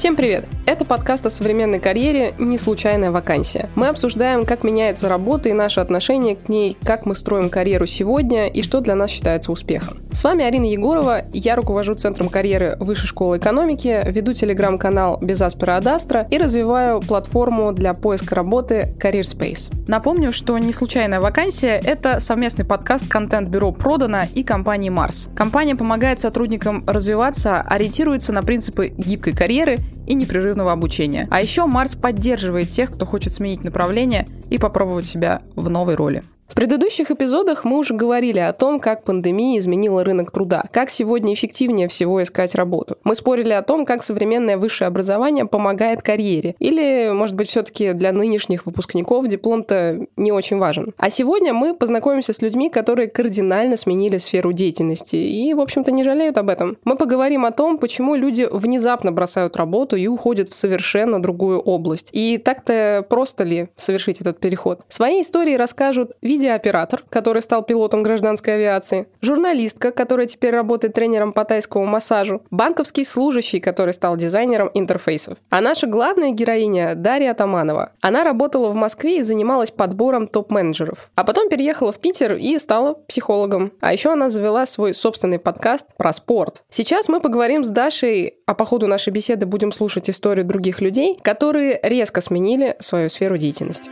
Всем привет! Это подкаст о современной карьере «Не случайная вакансия». Мы обсуждаем, как меняется работа и наши отношения к ней, как мы строим карьеру сегодня и что для нас считается успехом. С вами Арина Егорова, я руковожу Центром карьеры Высшей школы экономики, веду телеграм-канал «Без Аспера Адастра» и развиваю платформу для поиска работы Career Space. Напомню, что «Не случайная вакансия» — это совместный подкаст контент-бюро «Продано» и компании «Марс». Компания помогает сотрудникам развиваться, ориентируется на принципы гибкой карьеры и непрерывного обучения. А еще Марс поддерживает тех, кто хочет сменить направление и попробовать себя в новой роли. В предыдущих эпизодах мы уже говорили о том, как пандемия изменила рынок труда, как сегодня эффективнее всего искать работу. Мы спорили о том, как современное высшее образование помогает карьере. Или, может быть, все-таки для нынешних выпускников диплом-то не очень важен. А сегодня мы познакомимся с людьми, которые кардинально сменили сферу деятельности и, в общем-то, не жалеют об этом. Мы поговорим о том, почему люди внезапно бросают работу и уходят в совершенно другую область. И так-то просто ли совершить этот переход? Свои истории расскажут видеооператор, который стал пилотом гражданской авиации, журналистка, которая теперь работает тренером по тайскому массажу, банковский служащий, который стал дизайнером интерфейсов. А наша главная героиня Дарья Атаманова. Она работала в Москве и занималась подбором топ-менеджеров. А потом переехала в Питер и стала психологом. А еще она завела свой собственный подкаст про спорт. Сейчас мы поговорим с Дашей, а по ходу нашей беседы будем слушать историю других людей, которые резко сменили свою сферу деятельности.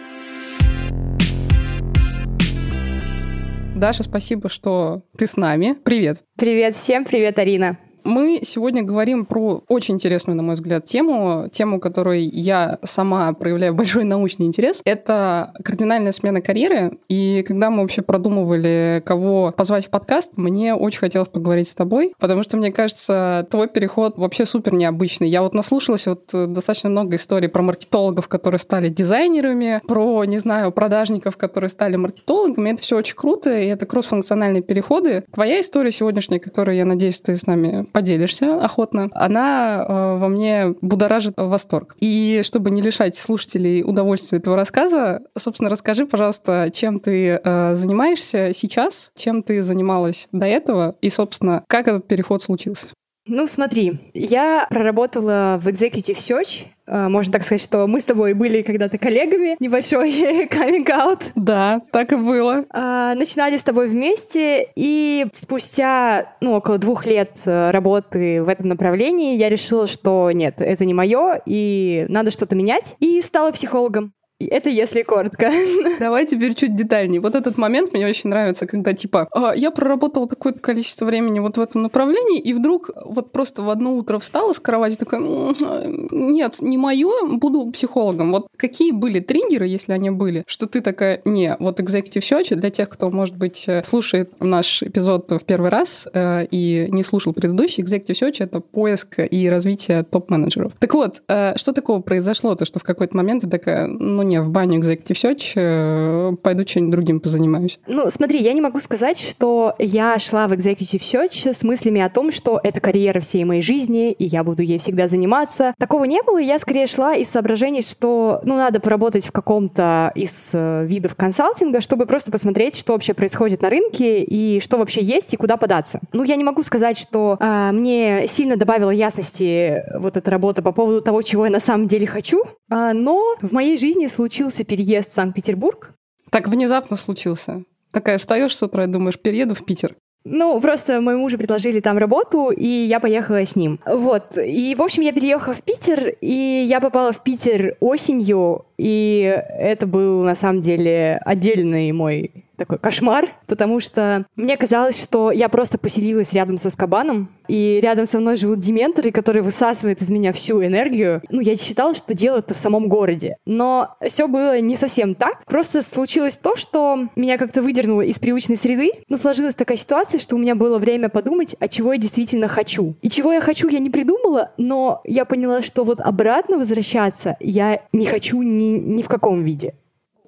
Даша, спасибо, что ты с нами. Привет. Привет всем, привет, Арина. Мы сегодня говорим про очень интересную, на мой взгляд, тему, тему, которой я сама проявляю большой научный интерес. Это кардинальная смена карьеры. И когда мы вообще продумывали, кого позвать в подкаст, мне очень хотелось поговорить с тобой, потому что, мне кажется, твой переход вообще супер необычный. Я вот наслушалась вот э, достаточно много историй про маркетологов, которые стали дизайнерами, про, не знаю, продажников, которые стали маркетологами. Это все очень круто, и это кросс-функциональные переходы. Твоя история сегодняшняя, которую, я надеюсь, ты с нами поделишься охотно, она э, во мне будоражит восторг. И чтобы не лишать слушателей удовольствия этого рассказа, собственно, расскажи, пожалуйста, чем ты э, занимаешься сейчас, чем ты занималась до этого, и, собственно, как этот переход случился. Ну, смотри, я проработала в Executive Search. Э, можно так сказать, что мы с тобой были когда-то коллегами. Небольшой out. Да, так и было. А, начинали с тобой вместе, и спустя ну, около двух лет э, работы в этом направлении я решила, что нет, это не мое, и надо что-то менять, и стала психологом. Это если коротко. Давай теперь чуть детальнее. Вот этот момент мне очень нравится, когда типа «А, я проработала такое-то количество времени вот в этом направлении, и вдруг вот просто в одно утро встала с кровати такая нет, не мое, буду психологом. Вот какие были триггеры, если они были, что ты такая не, вот Executive Search для тех, кто, может быть, э, слушает наш эпизод в первый раз э, и не слушал предыдущий, Executive Search — это поиск и развитие топ-менеджеров. Так вот, э, что такого произошло, то что в какой-то момент ты такая, ну не, в баню Executive Search, э, пойду чем-нибудь другим позанимаюсь. Ну, смотри, я не могу сказать, что я шла в Executive Search с мыслями о том, что это карьера всей моей жизни, и я буду ей всегда заниматься. Такого не было, я скорее шла из соображений, что, ну, надо поработать в каком-то из э, видов консалтинга, чтобы просто посмотреть, что вообще происходит на рынке, и что вообще есть, и куда податься. Ну, я не могу сказать, что э, мне сильно добавила ясности вот эта работа по поводу того, чего я на самом деле хочу, э, но в моей жизни случился переезд в Санкт-Петербург. Так внезапно случился. Такая встаешь с утра и думаешь, перееду в Питер. Ну, просто моему мужу предложили там работу, и я поехала с ним. Вот. И, в общем, я переехала в Питер, и я попала в Питер осенью, и это был, на самом деле, отдельный мой такой кошмар, потому что мне казалось, что я просто поселилась рядом со Скобаном, и рядом со мной живут дементоры, которые высасывают из меня всю энергию. Ну, я считала, что дело это в самом городе. Но все было не совсем так. Просто случилось то, что меня как-то выдернуло из привычной среды. Ну, сложилась такая ситуация, что у меня было время подумать, а чего я действительно хочу. И чего я хочу, я не придумала, но я поняла, что вот обратно возвращаться я не хочу ни, ни в каком виде.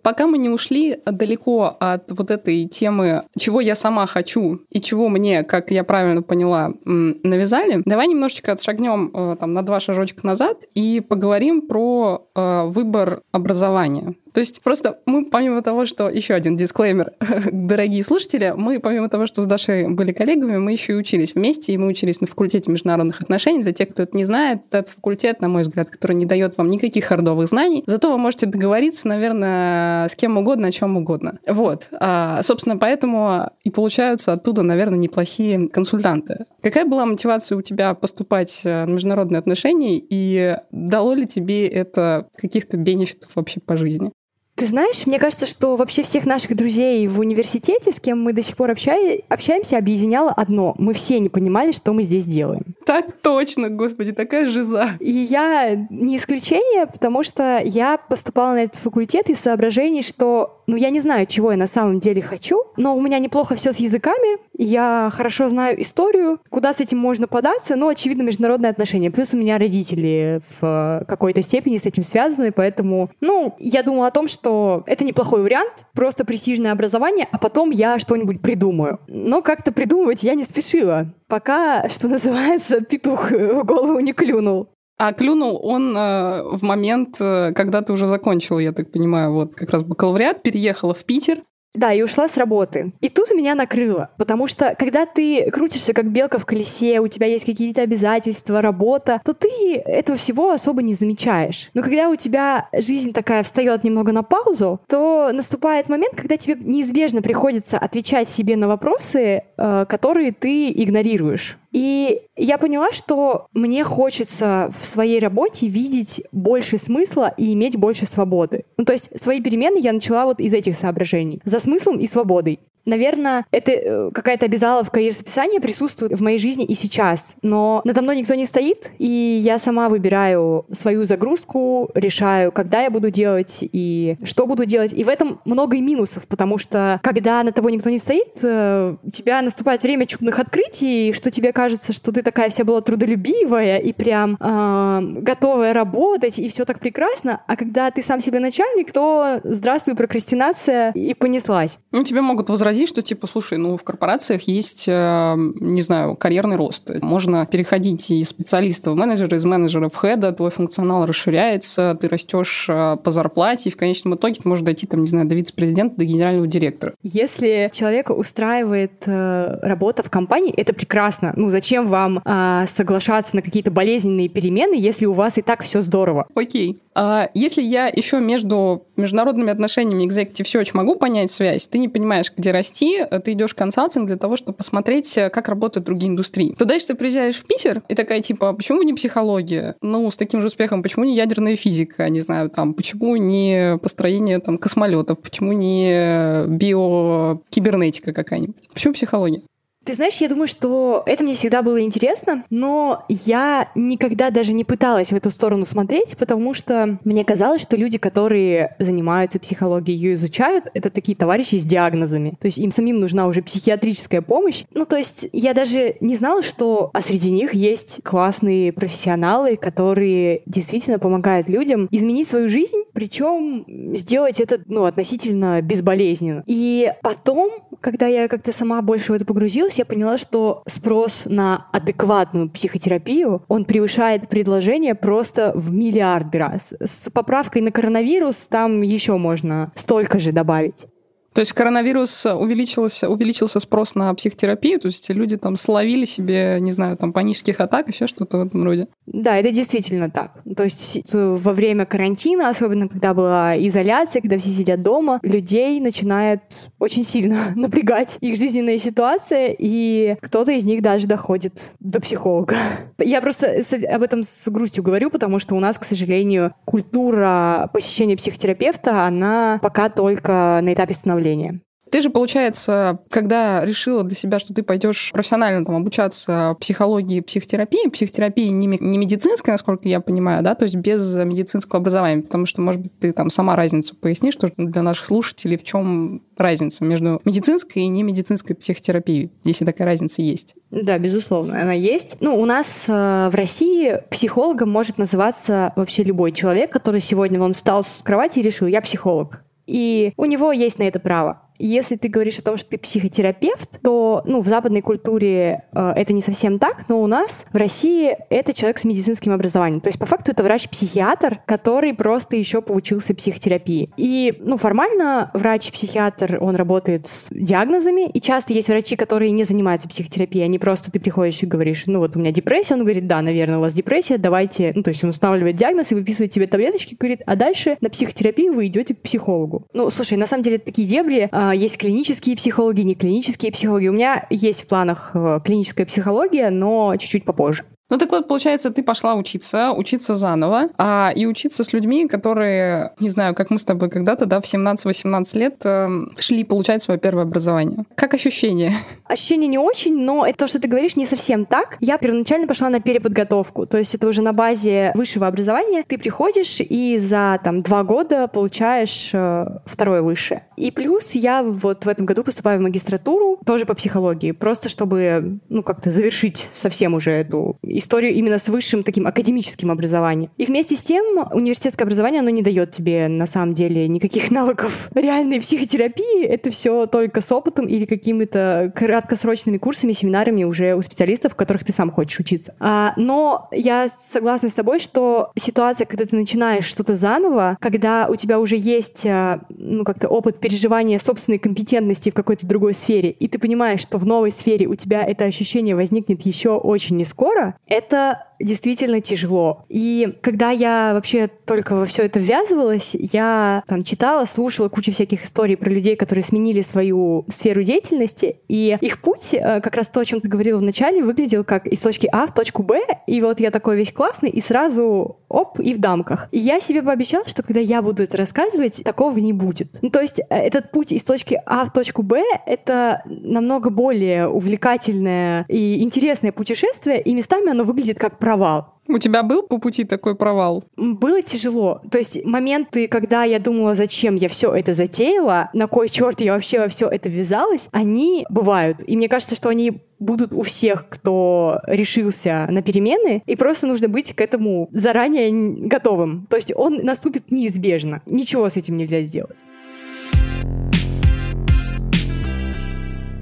Пока мы не ушли далеко от вот этой темы, чего я сама хочу и чего мне, как я правильно поняла, навязали, давай немножечко отшагнем э, там, на два шажочка назад и поговорим про э, выбор образования. То есть просто мы, помимо того, что... Еще один дисклеймер, дорогие слушатели, мы, помимо того, что с Дашей были коллегами, мы еще и учились вместе, и мы учились на факультете международных отношений. Для тех, кто это не знает, этот факультет, на мой взгляд, который не дает вам никаких хардовых знаний, зато вы можете договориться, наверное, с кем угодно, о чем угодно. Вот. А, собственно, поэтому и получаются оттуда, наверное, неплохие консультанты. Какая была мотивация у тебя поступать э, на международные отношения, и дало ли тебе это каких-то бенефитов вообще по жизни? Ты знаешь, мне кажется, что вообще всех наших друзей в университете, с кем мы до сих пор общай, общаемся, объединяло одно. Мы все не понимали, что мы здесь делаем. Так точно, господи, такая жиза. И я не исключение, потому что я поступала на этот факультет из соображений, что, ну, я не знаю, чего я на самом деле хочу, но у меня неплохо все с языками, я хорошо знаю историю, куда с этим можно податься, но, очевидно, международные отношения. Плюс у меня родители в какой-то степени с этим связаны, поэтому, ну, я думала о том, что что это неплохой вариант, просто престижное образование, а потом я что-нибудь придумаю. Но как-то придумывать я не спешила. Пока, что называется, петух в голову не клюнул. А клюнул он э, в момент, э, когда ты уже закончила, я так понимаю, вот как раз бакалавриат, переехала в Питер, да, и ушла с работы. И тут меня накрыло, потому что когда ты крутишься как белка в колесе, у тебя есть какие-то обязательства, работа, то ты этого всего особо не замечаешь. Но когда у тебя жизнь такая встает немного на паузу, то наступает момент, когда тебе неизбежно приходится отвечать себе на вопросы, э, которые ты игнорируешь. И я поняла, что мне хочется в своей работе видеть больше смысла и иметь больше свободы. Ну, то есть свои перемены я начала вот из этих соображений. За смыслом и свободой. Наверное, это э, какая-то обязаловка и расписание присутствует в моей жизни и сейчас. Но надо мной никто не стоит, и я сама выбираю свою загрузку, решаю, когда я буду делать и что буду делать. И в этом много и минусов, потому что когда на тобой никто не стоит, э, у тебя наступает время чудных открытий, что тебе кажется, что ты такая вся была трудолюбивая и прям э, готовая работать, и все так прекрасно. А когда ты сам себе начальник, то здравствуй, прокрастинация, и понеслась. Ну, тебе могут возразить возразить, что типа, слушай, ну в корпорациях есть, э, не знаю, карьерный рост. Можно переходить из специалиста в менеджера, из менеджера в хеда, твой функционал расширяется, ты растешь э, по зарплате, и в конечном итоге ты можешь дойти, там, не знаю, до вице-президента, до генерального директора. Если человека устраивает э, работа в компании, это прекрасно. Ну зачем вам э, соглашаться на какие-то болезненные перемены, если у вас и так все здорово? Окей. А если я еще между международными отношениями экзекутив все очень могу понять связь, ты не понимаешь, где расти, ты идешь в консалтинг для того, чтобы посмотреть, как работают другие индустрии. То дальше ты приезжаешь в Питер и такая, типа, «А почему не психология? Ну, с таким же успехом, почему не ядерная физика? Не знаю, там, почему не построение там космолетов? Почему не биокибернетика какая-нибудь? Почему психология? Ты знаешь, я думаю, что это мне всегда было интересно, но я никогда даже не пыталась в эту сторону смотреть, потому что мне казалось, что люди, которые занимаются психологией, ее изучают, это такие товарищи с диагнозами. То есть им самим нужна уже психиатрическая помощь. Ну, то есть я даже не знала, что а среди них есть классные профессионалы, которые действительно помогают людям изменить свою жизнь, причем сделать это, ну, относительно безболезненно. И потом, когда я как-то сама больше в это погрузилась, я поняла, что спрос на адекватную психотерапию, он превышает предложение просто в миллиарды раз. С поправкой на коронавирус там еще можно столько же добавить. То есть коронавирус увеличился, увеличился спрос на психотерапию, то есть люди там словили себе, не знаю, там панических атак, еще что-то в этом роде. Да, это действительно так. То есть во время карантина, особенно когда была изоляция, когда все сидят дома, людей начинает очень сильно напрягать их жизненная ситуация, и кто-то из них даже доходит до психолога. Я просто об этом с грустью говорю, потому что у нас, к сожалению, культура посещения психотерапевта, она пока только на этапе становления становления. Ты же, получается, когда решила для себя, что ты пойдешь профессионально там, обучаться психологии, психотерапии, психотерапии не, не медицинской, насколько я понимаю, да, то есть без медицинского образования, потому что, может быть, ты там сама разницу пояснишь, что для наших слушателей в чем разница между медицинской и немедицинской психотерапией, если такая разница есть. Да, безусловно, она есть. Ну, у нас э, в России психологом может называться вообще любой человек, который сегодня он встал с кровати и решил, я психолог и у него есть на это право. Если ты говоришь о том, что ты психотерапевт, то ну, в западной культуре э, это не совсем так, но у нас в России это человек с медицинским образованием. То есть по факту это врач-психиатр, который просто еще поучился психотерапии. И ну, формально врач-психиатр, он работает с диагнозами, и часто есть врачи, которые не занимаются психотерапией, они просто, ты приходишь и говоришь, ну вот у меня депрессия, он говорит, да, наверное, у вас депрессия, давайте, ну то есть он устанавливает диагноз и выписывает тебе таблеточки, говорит, а дальше на психотерапию вы идете к психологу. Ну, слушай, на самом деле такие дебри, а, есть клинические психологи, не клинические психологи. У меня есть в планах э, клиническая психология, но чуть-чуть попозже. Ну так вот, получается, ты пошла учиться, учиться заново, а, и учиться с людьми, которые, не знаю, как мы с тобой когда-то, да, в 17-18 лет э, шли получать свое первое образование. Как ощущение? Ощущение не очень, но это то, что ты говоришь, не совсем так. Я первоначально пошла на переподготовку, то есть это уже на базе высшего образования. Ты приходишь и за там два года получаешь э, второе высшее. И плюс я вот в этом году поступаю в магистратуру, тоже по психологии, просто чтобы, ну, как-то завершить совсем уже эту историю именно с высшим таким академическим образованием. И вместе с тем университетское образование, оно не дает тебе на самом деле никаких навыков реальной психотерапии. Это все только с опытом или какими-то краткосрочными курсами, семинарами уже у специалистов, в которых ты сам хочешь учиться. А, но я согласна с тобой, что ситуация, когда ты начинаешь что-то заново, когда у тебя уже есть а, ну, как-то опыт переживания собственной компетентности в какой-то другой сфере, и ты понимаешь, что в новой сфере у тебя это ощущение возникнет еще очень не скоро, это действительно тяжело. И когда я вообще только во все это ввязывалась, я там читала, слушала кучу всяких историй про людей, которые сменили свою сферу деятельности, и их путь, э, как раз то, о чем ты говорила в начале, выглядел как из точки А в точку Б, и вот я такой весь классный, и сразу оп, и в дамках. И я себе пообещала, что когда я буду это рассказывать, такого не будет. Ну, то есть э, этот путь из точки А в точку Б — это намного более увлекательное и интересное путешествие, и местами оно выглядит как провал. У тебя был по пути такой провал? Было тяжело. То есть моменты, когда я думала, зачем я все это затеяла, на кой черт я вообще во все это ввязалась, они бывают. И мне кажется, что они будут у всех, кто решился на перемены, и просто нужно быть к этому заранее готовым. То есть он наступит неизбежно. Ничего с этим нельзя сделать.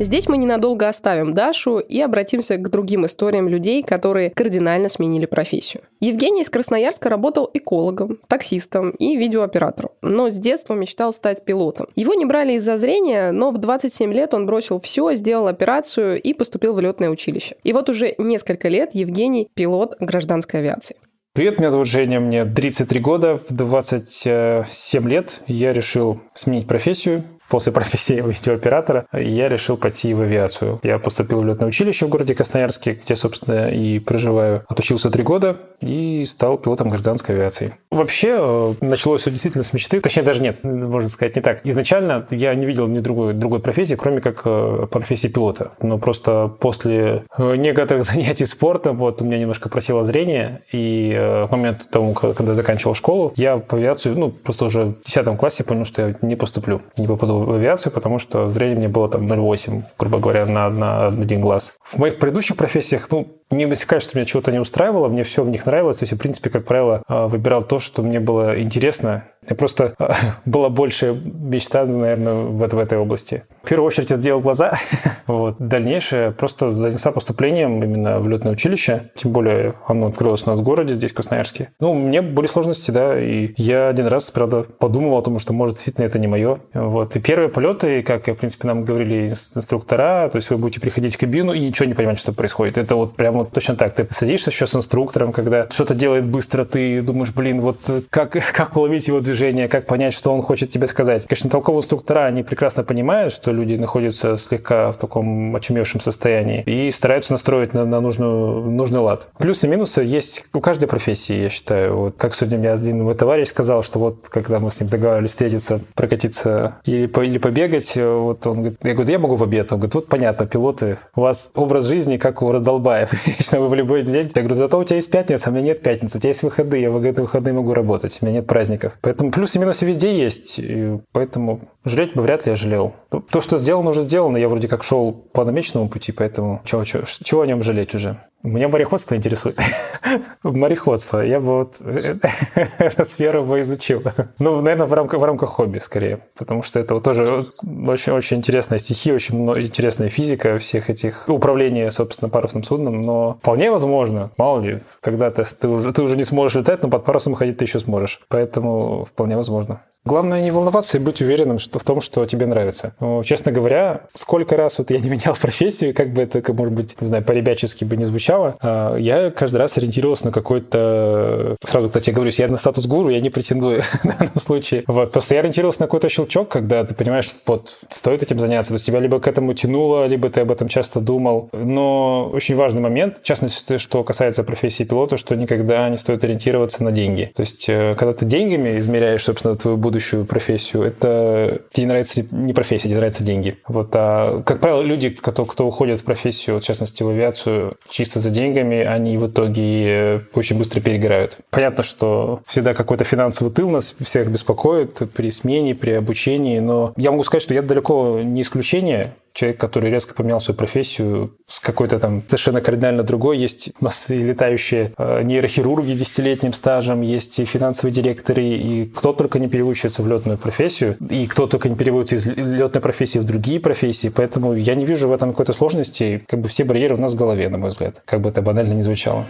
Здесь мы ненадолго оставим Дашу и обратимся к другим историям людей, которые кардинально сменили профессию. Евгений из Красноярска работал экологом, таксистом и видеооператором, но с детства мечтал стать пилотом. Его не брали из-за зрения, но в 27 лет он бросил все, сделал операцию и поступил в летное училище. И вот уже несколько лет Евгений пилот гражданской авиации. Привет, меня зовут Женя, мне 33 года, в 27 лет я решил сменить профессию, после профессии видеооператора я решил пойти в авиацию. Я поступил в летное училище в городе Красноярске, где, собственно, и проживаю. Отучился три года и стал пилотом гражданской авиации. Вообще, э, началось все действительно с мечты. Точнее, даже нет, можно сказать не так. Изначально я не видел ни другой, другой профессии, кроме как э, профессии пилота. Но просто после э, некоторых занятий спортом, вот, у меня немножко просело зрение, и в момент того, когда заканчивал школу, я в авиацию, ну, просто уже в 10 классе понял, что я не поступлю, не попаду в авиацию, потому что зрение мне было там 0,8, грубо говоря, на, на один глаз. В моих предыдущих профессиях, ну, не высекает, что меня чего-то не устраивало, мне все в них нравилось. То есть, в принципе, как правило, а, выбирал то, что мне было интересно. Просто была больше мечта, наверное, в, в этой области. В первую очередь я сделал глаза. вот. Дальнейшее просто занялся поступлением именно в летное училище. Тем более оно открылось у нас в городе, здесь, в Красноярске. Ну, мне были сложности, да, и я один раз, правда, подумал о том, что, может, действительно это не мое. Вот. И первые полеты, как, в принципе, нам говорили инструктора, то есть вы будете приходить в кабину и ничего не понимать, что происходит. Это вот прям вот точно так. Ты садишься еще с инструктором, когда что-то делает быстро, ты думаешь, блин, вот как, как уловить его движение, как понять, что он хочет тебе сказать. Конечно, толковые инструктора, они прекрасно понимают, что люди находятся слегка в таком очумевшем состоянии и стараются настроить на, на нужную, нужный лад. Плюсы и минусы есть у каждой профессии, я считаю. Вот, как сегодня мне один мой товарищ сказал, что вот когда мы с ним договаривались встретиться, прокатиться или, по, или побегать, вот он говорит, я говорю, я могу в обед. Он говорит, вот понятно, пилоты, у вас образ жизни как у раздолбаев. Обычно вы в любой день. Я говорю, зато у тебя есть пятница, а у меня нет пятницы. У тебя есть выходные, я в эти выходные могу работать. У меня нет праздников. Поэтому плюсы и минусы везде есть. И поэтому жалеть бы вряд ли я жалел. То, что сделано, уже сделано. Я вроде как шел по намеченному пути, поэтому чего, чего, чего о нем жалеть уже? Меня мореходство интересует. Мореходство. Я бы вот эту сферу бы изучил. Ну, наверное, в рамках, в рамках хобби скорее. Потому что это вот тоже очень-очень интересная стихия, очень интересная физика всех этих управления, собственно, парусным судном. Но вполне возможно, мало ли, когда-то ты уже, ты уже не сможешь летать, но под парусом ходить ты еще сможешь. Поэтому вполне возможно. Главное не волноваться и быть уверенным что, в том, что тебе нравится. Но, честно говоря, сколько раз вот я не менял профессию, как бы это, может быть, не знаю, по-ребячески бы не звучало, а, я каждый раз ориентировался на какой-то... Сразу, кстати, я говорю, я на статус гуру, я не претендую в данном случае. Вот. Просто я ориентировался на какой-то щелчок, когда ты понимаешь, вот, стоит этим заняться. То есть тебя либо к этому тянуло, либо ты об этом часто думал. Но очень важный момент, в частности, что касается профессии пилота, что никогда не стоит ориентироваться на деньги. То есть, э, когда ты деньгами измеряешь, собственно, твою будущую будущую профессию, это тебе нравится не профессия, тебе нравятся деньги. Вот, а, как правило, люди, кто, кто уходят в профессию, в частности, в авиацию, чисто за деньгами, они в итоге очень быстро перегорают. Понятно, что всегда какой-то финансовый тыл нас всех беспокоит при смене, при обучении, но я могу сказать, что я далеко не исключение человек, который резко поменял свою профессию с какой-то там совершенно кардинально другой. Есть летающие э, нейрохирурги десятилетним стажем, есть и финансовые директоры, и кто только не переучивается в летную профессию, и кто только не переводится из летной профессии в другие профессии. Поэтому я не вижу в этом какой-то сложности. Как бы все барьеры у нас в голове, на мой взгляд. Как бы это банально не звучало.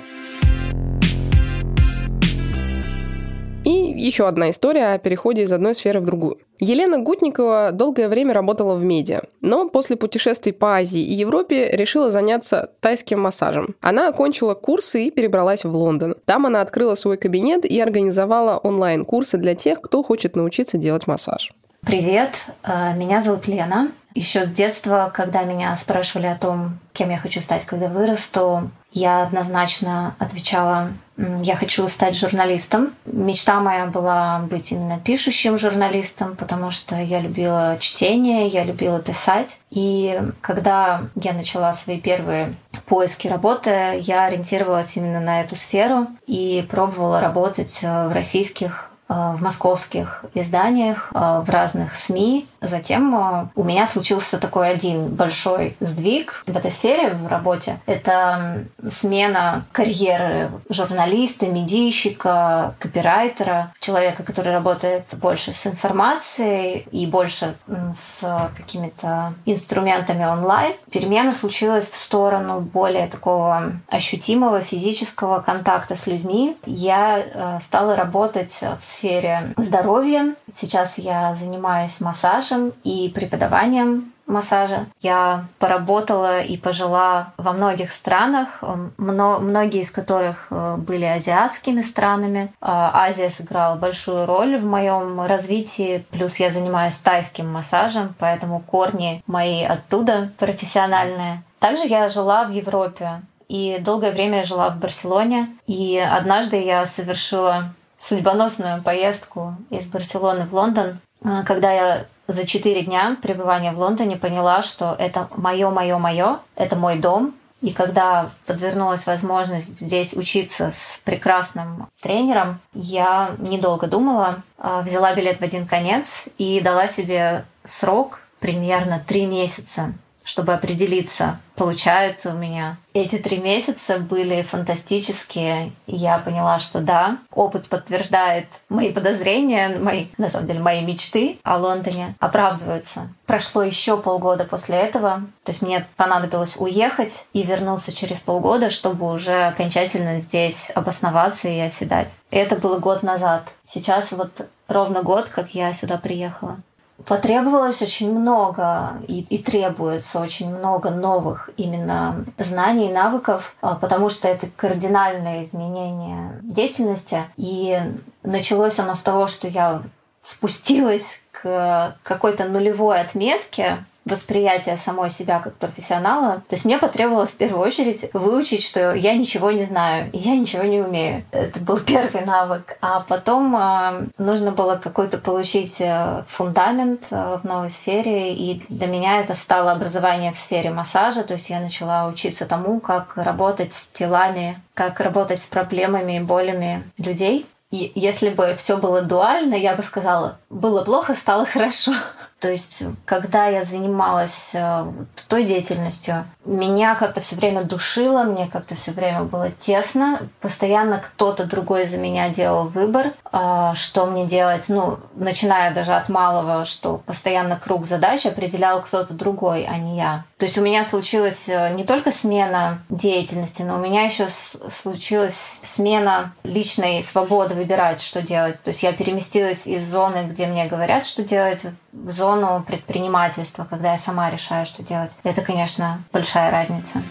Еще одна история о переходе из одной сферы в другую. Елена Гутникова долгое время работала в медиа, но после путешествий по Азии и Европе решила заняться тайским массажем. Она окончила курсы и перебралась в Лондон. Там она открыла свой кабинет и организовала онлайн-курсы для тех, кто хочет научиться делать массаж. Привет, э, меня зовут Лена. Еще с детства, когда меня спрашивали о том, кем я хочу стать, когда вырасту, я однозначно отвечала, я хочу стать журналистом. Мечта моя была быть именно пишущим журналистом, потому что я любила чтение, я любила писать. И когда я начала свои первые поиски работы, я ориентировалась именно на эту сферу и пробовала работать в российских Э, в московских изданиях, э, в разных СМИ. Затем э, у меня случился такой один большой сдвиг в этой сфере, в работе. Это смена карьеры журналиста, медийщика, копирайтера, человека, который работает больше с информацией и больше с какими-то инструментами онлайн. Перемена случилась в сторону более такого ощутимого физического контакта с людьми. Я стала работать в сфере сфере здоровья. Сейчас я занимаюсь массажем и преподаванием массажа. Я поработала и пожила во многих странах, многие из которых э, были азиатскими странами. А, Азия сыграла большую роль в моем развитии. Плюс я занимаюсь тайским массажем, поэтому корни мои оттуда профессиональные. Также я жила в Европе и долгое время я жила в Барселоне. И однажды я совершила судьбоносную поездку из Барселоны в Лондон, а, когда я за четыре дня пребывания в Лондоне поняла, что это мое, мое, мое, это мой дом. И когда подвернулась возможность здесь учиться с прекрасным тренером, я недолго думала, а, взяла билет в один конец и дала себе срок примерно три месяца чтобы определиться, получается у меня. Эти три месяца были фантастические, я поняла, что да, опыт подтверждает мои подозрения, мои, на самом деле, мои мечты о Лондоне оправдываются. Прошло еще полгода после этого, то есть мне понадобилось уехать и вернуться через полгода, чтобы уже окончательно здесь обосноваться и оседать. Это было год назад. Сейчас вот ровно год, как я сюда приехала потребовалось очень много и, и требуется очень много новых именно знаний, навыков, а, потому что это кардинальное изменение деятельности. И началось оно с того, что я спустилась к какой-то нулевой отметке восприятия самой себя как профессионала. То есть мне потребовалось в первую очередь выучить, что я ничего не знаю, я ничего не умею. Это был первый навык. А потом э, нужно было какой-то получить э, фундамент э, в новой сфере, и для меня это стало образование в сфере массажа. То есть я начала учиться тому, как работать с телами, как работать с проблемами и болями людей. И если бы все было дуально, я бы сказала, было плохо, стало хорошо. То есть, когда я занималась э, той деятельностью, меня как-то все время душило, мне как-то все время было тесно. Постоянно кто-то другой за меня делал выбор, а, что мне делать. Ну, начиная даже от малого, что постоянно круг задач определял кто-то другой, а не я. То есть у меня случилась э, не только смена деятельности, но у меня еще случилась смена личной свободы выбирать, что делать. То есть я переместилась из зоны, где мне говорят, что делать, в зону предпринимательства, когда я сама решаю, что делать. Это, конечно, большая разница.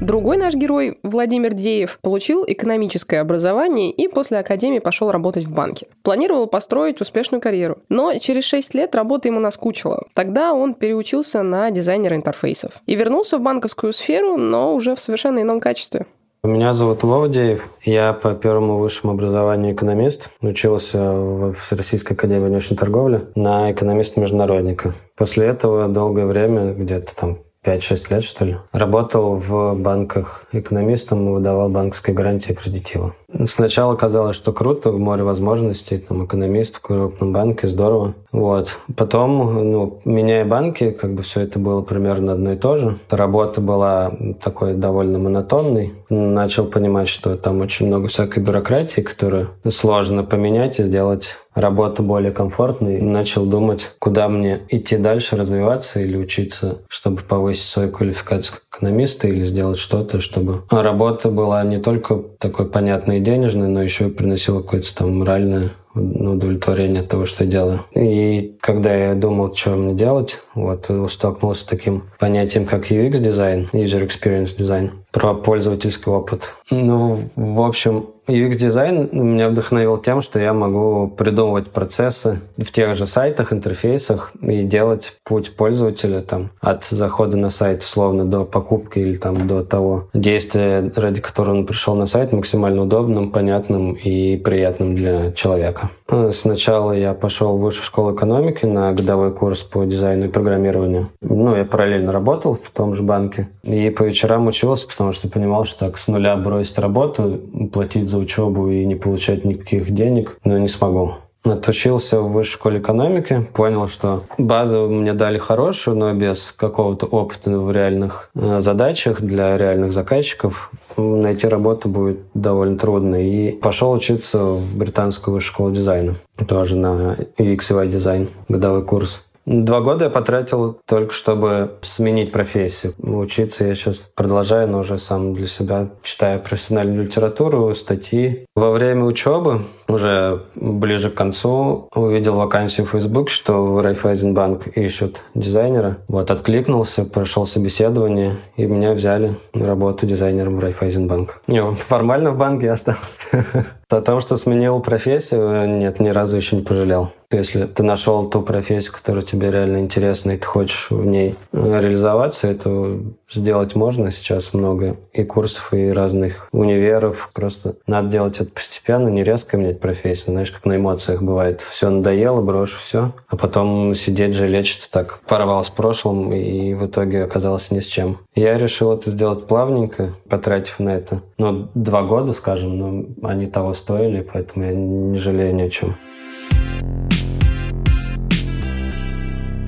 Другой наш герой, Владимир Деев, получил экономическое образование и после академии пошел работать в банке. Планировал построить успешную карьеру. Но через 6 лет работа ему наскучила. Тогда он переучился на дизайнера интерфейсов. И вернулся в банковскую сферу, но уже в совершенно ином качестве. Меня зовут Вова Деев. Я по первому высшему образованию экономист. Учился в Российской академии внешней торговли на экономист-международника. После этого долгое время, где-то там 5-6 лет, что ли. Работал в банках экономистом и выдавал банковские гарантии кредитива. Сначала казалось, что круто, море возможностей, там, экономист в крупном банке, здорово. Вот. Потом, ну, меняя банки, как бы все это было примерно одно и то же. Работа была такой довольно монотонной. Начал понимать, что там очень много всякой бюрократии, которую сложно поменять и сделать работу более комфортной. Начал думать, куда мне идти дальше, развиваться или учиться, чтобы повысить свою квалификацию как экономиста или сделать что-то, чтобы работа была не только такой понятной и денежной, но еще и приносила какое-то там моральное удовлетворение от того, что я делаю. И когда я думал, что мне делать, вот, столкнулся с таким понятием, как UX-дизайн, User Experience Design, про пользовательский опыт. Ну, в общем, UX-дизайн меня вдохновил тем, что я могу придумывать процессы в тех же сайтах, интерфейсах и делать путь пользователя там, от захода на сайт условно до покупки или там, до того действия, ради которого он пришел на сайт, максимально удобным, понятным и приятным для человека. Сначала я пошел в высшую школу экономики на годовой курс по дизайну и программированию. Ну, я параллельно работал в том же банке и по вечерам учился, потому что понимал, что так с нуля бросить работу, платить за учебу и не получать никаких денег, но не смогу. Отучился в высшей школе экономики, понял, что базу мне дали хорошую, но без какого-то опыта в реальных э, задачах для реальных заказчиков найти работу будет довольно трудно. И пошел учиться в британскую высшую школу дизайна, тоже на UX UI дизайн, годовой курс. Два года я потратил только, чтобы сменить профессию. Учиться я сейчас продолжаю, но уже сам для себя читаю профессиональную литературу, статьи. Во время учебы, уже ближе к концу, увидел вакансию в Facebook, что в Райфайзенбанк ищут дизайнера. Вот, откликнулся, прошел собеседование, и меня взяли на работу дизайнером в Райфайзенбанк. Не, формально в банке остался. О том, что сменил профессию, нет, ни разу еще не пожалел. Если ты нашел ту профессию, которая тебе реально интересна, и ты хочешь в ней э, реализоваться, это сделать можно. Сейчас много и курсов, и разных универов. Просто надо делать это постепенно, не резко менять профессию. Знаешь, как на эмоциях бывает. Все надоело, брошу все. А потом сидеть, жалеть, что так порвал с прошлым, и в итоге оказалось ни с чем. Я решил это сделать плавненько, потратив на это, ну, два года, скажем, но они того стоили, поэтому я не жалею ни о чем.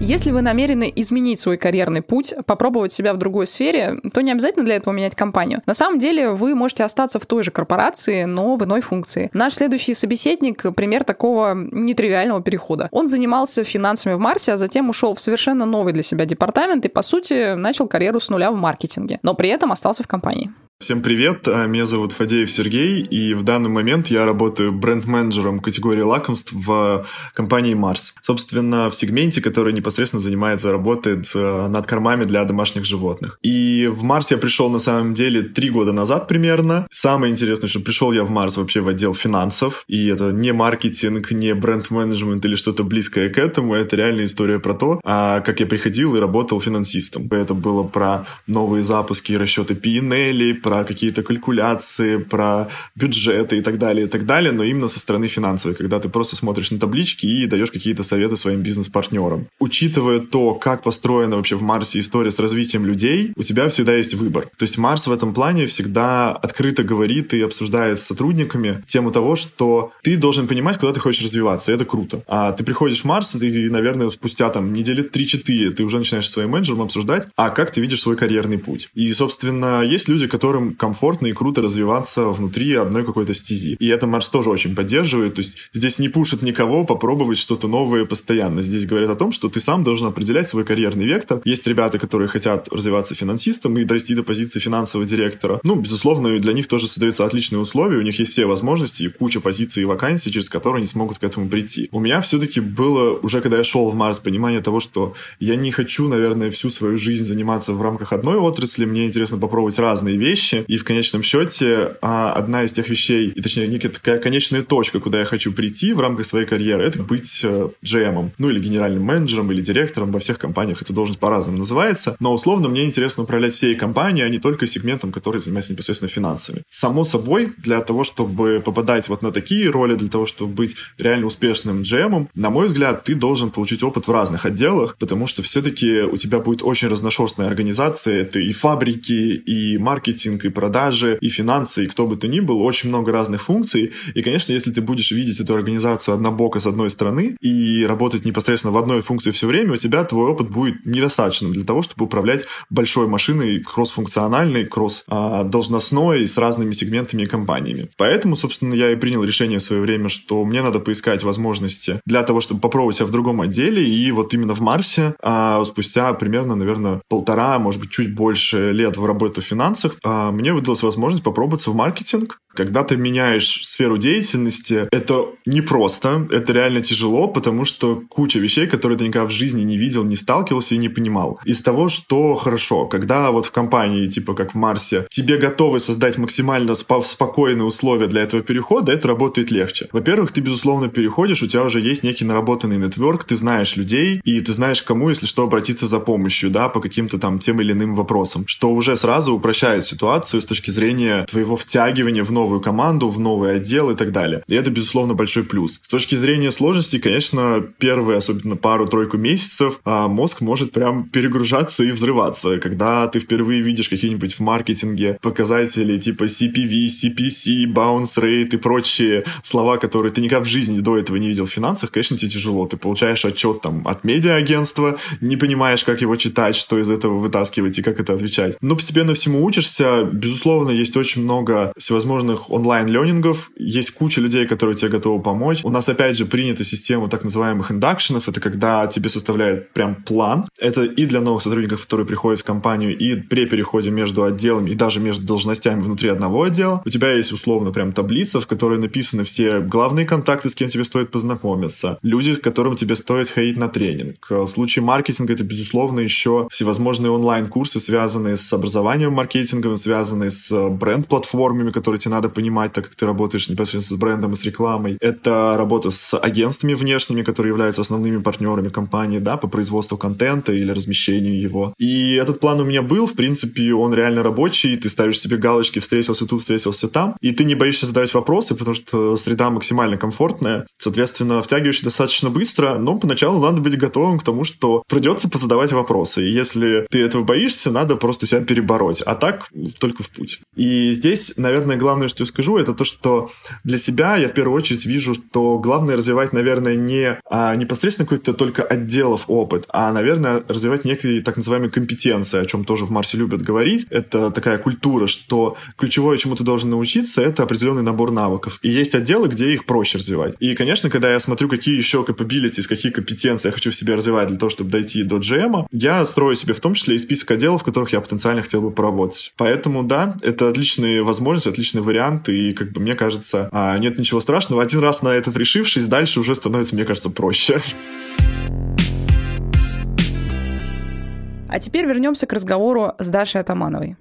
Если вы намерены изменить свой карьерный путь, попробовать себя в другой сфере, то не обязательно для этого менять компанию. На самом деле вы можете остаться в той же корпорации, но в иной функции. Наш следующий собеседник — пример такого нетривиального перехода. Он занимался финансами в Марсе, а затем ушел в совершенно новый для себя департамент и, по сути, начал карьеру с нуля в маркетинге, но при этом остался в компании. Всем привет, а, меня зовут Фадеев Сергей, и в данный момент я работаю бренд-менеджером категории лакомств в компании Mars. Собственно, в сегменте, который непосредственно занимается, работает а, над кормами для домашних животных. И в Mars я пришел на самом деле три года назад примерно. Самое интересное, что пришел я в Mars вообще в отдел финансов, и это не маркетинг, не бренд-менеджмент или что-то близкое к этому, это реальная история про то, а, как я приходил и работал финансистом. Это было про новые запуски и расчеты P&L, про какие-то калькуляции, про бюджеты и так далее, и так далее, но именно со стороны финансовой, когда ты просто смотришь на таблички и даешь какие-то советы своим бизнес-партнерам. Учитывая то, как построена вообще в Марсе история с развитием людей, у тебя всегда есть выбор. То есть Марс в этом плане всегда открыто говорит и обсуждает с сотрудниками тему того, что ты должен понимать, куда ты хочешь развиваться, и это круто. А ты приходишь в Марс, и, наверное, спустя там недели 3-4 ты уже начинаешь с своим менеджером обсуждать, а как ты видишь свой карьерный путь. И, собственно, есть люди, которым комфортно и круто развиваться внутри одной какой-то стези. И это Марс тоже очень поддерживает. То есть здесь не пушит никого попробовать что-то новое постоянно. Здесь говорят о том, что ты сам должен определять свой карьерный вектор. Есть ребята, которые хотят развиваться финансистом и дойти до позиции финансового директора. Ну, безусловно, для них тоже создаются отличные условия, у них есть все возможности и куча позиций и вакансий, через которые они смогут к этому прийти. У меня все-таки было, уже когда я шел в Марс, понимание того, что я не хочу, наверное, всю свою жизнь заниматься в рамках одной отрасли, мне интересно попробовать разные вещи, и в конечном счете а, одна из тех вещей, и точнее некая такая конечная точка, куда я хочу прийти в рамках своей карьеры, это быть э, ну или генеральным менеджером, или директором, во всех компаниях. Эта должность по-разному называется, но условно мне интересно управлять всей компанией, а не только сегментом, который занимается непосредственно финансами. Само собой, для того, чтобы попадать вот на такие роли, для того, чтобы быть реально успешным GM, на мой взгляд, ты должен получить опыт в разных отделах, потому что все-таки у тебя будет очень разношерстная организация, это и фабрики, и маркетинг, и продажи, и финансы, и кто бы то ни был, очень много разных функций, и, конечно, если ты будешь видеть эту организацию однобоко с одной стороны и работать непосредственно в одной функции все время, у тебя твой опыт будет недостаточным для того, чтобы управлять большой машиной кросс-функциональной, кросс-должностной с разными сегментами и компаниями. Поэтому, собственно, я и принял решение в свое время, что мне надо поискать возможности для того, чтобы попробовать себя в другом отделе, и вот именно в Марсе а, спустя примерно, наверное, полтора, может быть, чуть больше лет в работе в финансах, а, мне выдалась возможность попробоваться в маркетинг, когда ты меняешь сферу деятельности, это непросто, это реально тяжело, потому что куча вещей, которые ты никогда в жизни не видел, не сталкивался и не понимал. Из того, что хорошо, когда вот в компании, типа как в Марсе, тебе готовы создать максимально спо- спокойные условия для этого перехода, это работает легче. Во-первых, ты, безусловно, переходишь, у тебя уже есть некий наработанный нетворк, ты знаешь людей, и ты знаешь, кому, если что, обратиться за помощью, да, по каким-то там тем или иным вопросам, что уже сразу упрощает ситуацию с точки зрения твоего втягивания в новую команду, в новый отдел и так далее. И это, безусловно, большой плюс. С точки зрения сложности, конечно, первые, особенно пару-тройку месяцев, а, мозг может прям перегружаться и взрываться, когда ты впервые видишь какие-нибудь в маркетинге показатели типа CPV, CPC, bounce rate и прочие слова, которые ты никогда в жизни до этого не видел в финансах, конечно, тебе тяжело. Ты получаешь отчет там от медиа-агентства, не понимаешь, как его читать, что из этого вытаскивать и как это отвечать. Но постепенно всему учишься. Безусловно, есть очень много всевозможных онлайн-ленингов, есть куча людей, которые тебе готовы помочь. У нас, опять же, принята система так называемых индакшенов, это когда тебе составляют прям план. Это и для новых сотрудников, которые приходят в компанию, и при переходе между отделами, и даже между должностями внутри одного отдела. У тебя есть условно прям таблица, в которой написаны все главные контакты, с кем тебе стоит познакомиться, люди, с которым тебе стоит сходить на тренинг. В случае маркетинга это, безусловно, еще всевозможные онлайн-курсы, связанные с образованием маркетинговым, связанные с бренд-платформами, которые тебе надо понимать, так как ты работаешь непосредственно с брендом и с рекламой. Это работа с агентствами внешними, которые являются основными партнерами компании, да, по производству контента или размещению его. И этот план у меня был, в принципе, он реально рабочий, ты ставишь себе галочки, встретился тут, встретился там, и ты не боишься задавать вопросы, потому что среда максимально комфортная, соответственно, втягиваешься достаточно быстро, но поначалу надо быть готовым к тому, что придется позадавать вопросы, и если ты этого боишься, надо просто себя перебороть, а так только в путь. И здесь, наверное, главное, что я скажу, это то, что для себя я в первую очередь вижу, что главное развивать, наверное, не а, непосредственно какой-то только отделов опыт, а, наверное, развивать некие так называемые компетенции, о чем тоже в Марсе любят говорить. Это такая культура, что ключевое, чему ты должен научиться, это определенный набор навыков. И есть отделы, где их проще развивать. И, конечно, когда я смотрю, какие еще capabilities, какие компетенции я хочу в себе развивать для того, чтобы дойти до GM, я строю себе в том числе и список отделов, в которых я потенциально хотел бы поработать. Поэтому, да, это отличные возможности, отличный вариант вариант, и, как бы, мне кажется, а, нет ничего страшного. Один раз на это решившись, дальше уже становится, мне кажется, проще. А теперь вернемся к разговору с Дашей Атамановой.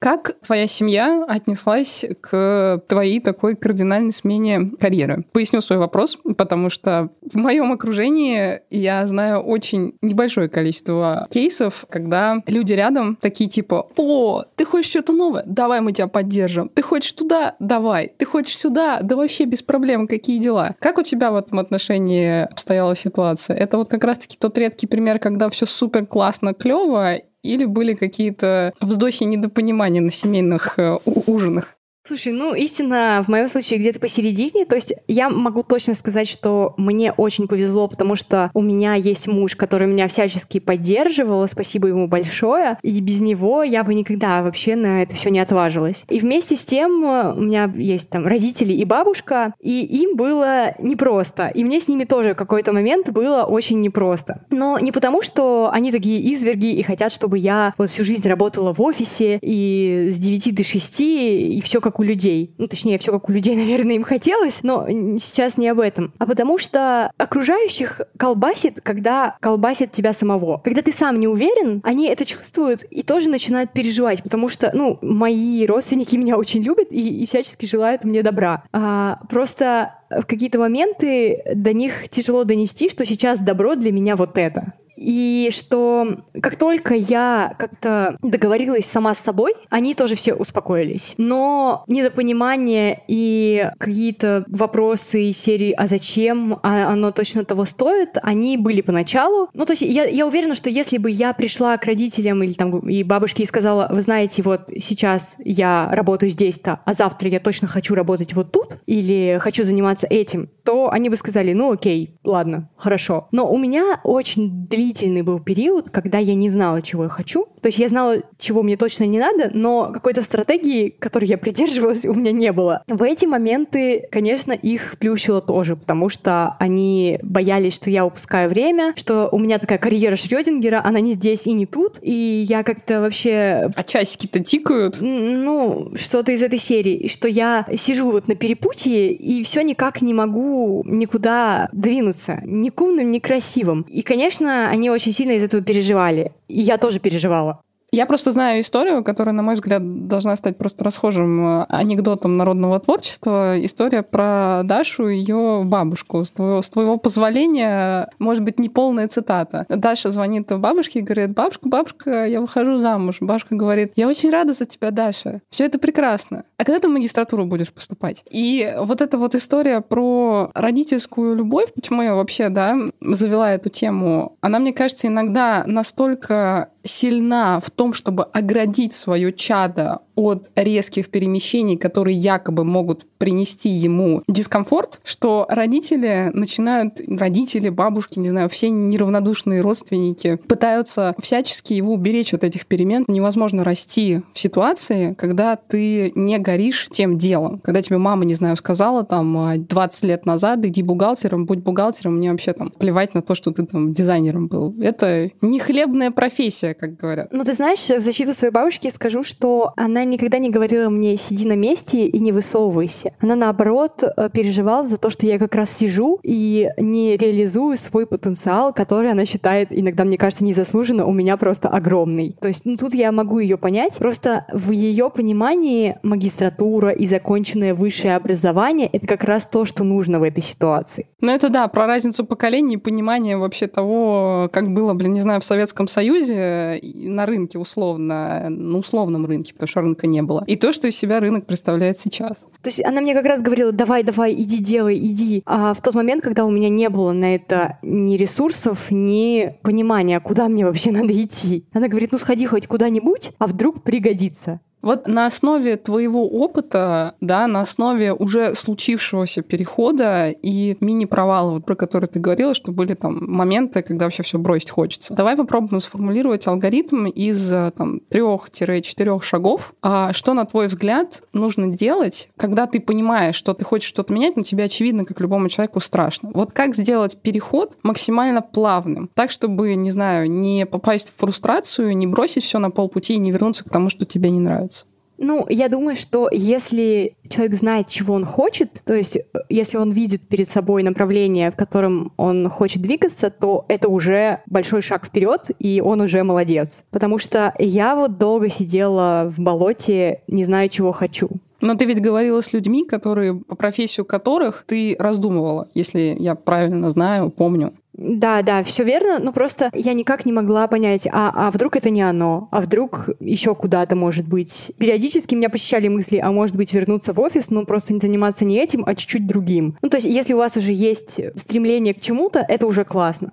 Как твоя семья отнеслась к твоей такой кардинальной смене карьеры? Поясню свой вопрос, потому что в моем окружении я знаю очень небольшое количество кейсов, когда люди рядом такие типа «О, ты хочешь что-то новое? Давай мы тебя поддержим. Ты хочешь туда? Давай. Ты хочешь сюда? Да вообще без проблем. Какие дела?» Как у тебя в этом отношении обстояла ситуация? Это вот как раз-таки тот редкий пример, когда все супер классно, клево, или были какие-то вздохи недопонимания на семейных э, ужинах? Слушай, ну, истина в моем случае где-то посередине. То есть я могу точно сказать, что мне очень повезло, потому что у меня есть муж, который меня всячески поддерживал. Спасибо ему большое. И без него я бы никогда вообще на это все не отважилась. И вместе с тем э, у меня есть там родители и бабушка, и им было непросто. И мне с ними тоже в какой-то момент было очень непросто. Но не потому, что они такие изверги и хотят, чтобы я вот всю жизнь работала в офисе и с 9 до 6, и все как у людей. Ну, точнее, все как у людей, наверное, им хотелось, но сейчас не об этом. А потому что окружающих колбасит, когда колбасит тебя самого. Когда ты сам не уверен, они это чувствуют и тоже начинают переживать, потому что, ну, мои родственники меня очень любят и, и всячески желают мне добра. А, просто в какие-то моменты до них тяжело донести, что сейчас добро для меня вот это. И что как только я как-то договорилась сама с собой, они тоже все успокоились. Но недопонимание и какие-то вопросы из серии «А зачем? А оно точно того стоит?» они были поначалу. Ну, то есть я, я уверена, что если бы я пришла к родителям или там и бабушке и сказала, вы знаете, вот сейчас я работаю здесь-то, а завтра я точно хочу работать вот тут или хочу заниматься этим, то они бы сказали, ну окей, ладно, хорошо. Но у меня очень длительный длительный был период, когда я не знала, чего я хочу. То есть я знала, чего мне точно не надо, но какой-то стратегии, которой я придерживалась, у меня не было. В эти моменты, конечно, их плющило тоже, потому что они боялись, что я упускаю время, что у меня такая карьера Шрёдингера, она не здесь и не тут, и я как-то вообще... А часики-то тикают? Ну, что-то из этой серии. И что я сижу вот на перепутье и все никак не могу никуда двинуться. Ни к умным, ни красивым. И, конечно, они очень сильно из этого переживали. И я тоже переживала. Я просто знаю историю, которая, на мой взгляд, должна стать просто расхожим э, анекдотом народного творчества. История про Дашу и ее бабушку. С твоего, с твоего позволения, может быть, не полная цитата. Даша звонит бабушке и говорит, бабушка, бабушка, я выхожу замуж. Бабушка говорит, я очень рада за тебя, Даша. Все это прекрасно. А когда ты в магистратуру будешь поступать? И вот эта вот история про родительскую любовь, почему я вообще, да, завела эту тему, она, мне кажется, иногда настолько сильна в том, чтобы оградить свое чадо от резких перемещений, которые якобы могут принести ему дискомфорт, что родители начинают, родители, бабушки, не знаю, все неравнодушные родственники пытаются всячески его уберечь от этих перемен. Невозможно расти в ситуации, когда ты не горишь тем делом. Когда тебе мама, не знаю, сказала там 20 лет назад, иди бухгалтером, будь бухгалтером, мне вообще там плевать на то, что ты там дизайнером был. Это не хлебная профессия, как говорят. Ну, ты знаешь, в защиту своей бабушки скажу, что она никогда не говорила мне «сиди на месте и не высовывайся». Она, наоборот, э, переживала за то, что я как раз сижу и не реализую свой потенциал, который она считает, иногда, мне кажется, незаслуженно, у меня просто огромный. То есть, ну, тут я могу ее понять. Просто в ее понимании магистратура и законченное высшее образование — это как раз то, что нужно в этой ситуации. Ну, это да, про разницу поколений и понимание вообще того, как было, блин, не знаю, в Советском Союзе на рынке условно, на условном рынке, потому что рынка не было. И то, что из себя рынок представляет сейчас. То есть она мне как раз говорила, давай, давай, иди, делай, иди. А в тот момент, когда у меня не было на это ни ресурсов, ни понимания, куда мне вообще надо идти, она говорит, ну сходи хоть куда-нибудь, а вдруг пригодится. Вот на основе твоего опыта, да, на основе уже случившегося перехода и мини-провала, вот про который ты говорила, что были там моменты, когда вообще все бросить хочется. Давай попробуем сформулировать алгоритм из там трех-четырех шагов. А что, на твой взгляд, нужно делать, когда ты понимаешь, что ты хочешь что-то менять, но тебе очевидно, как любому человеку, страшно. Вот как сделать переход максимально плавным, так, чтобы, не знаю, не попасть в фрустрацию, не бросить все на полпути и не вернуться к тому, что тебе не нравится? Ну, я думаю, что если человек знает, чего он хочет, то есть э, если он видит перед собой направление, в котором он хочет двигаться, то это уже большой шаг вперед, и он уже молодец. Потому что я вот долго сидела в болоте, не знаю, чего хочу. Но ты ведь говорила с людьми, которые по профессию которых ты раздумывала, если я правильно знаю, помню. Да, да, все верно, но просто я никак не могла понять, а, а вдруг это не оно, а вдруг еще куда-то может быть. Периодически меня посещали мысли, а может быть вернуться в офис, но просто не заниматься не этим, а чуть-чуть другим. Ну, то есть, если у вас уже есть стремление к чему-то, это уже классно.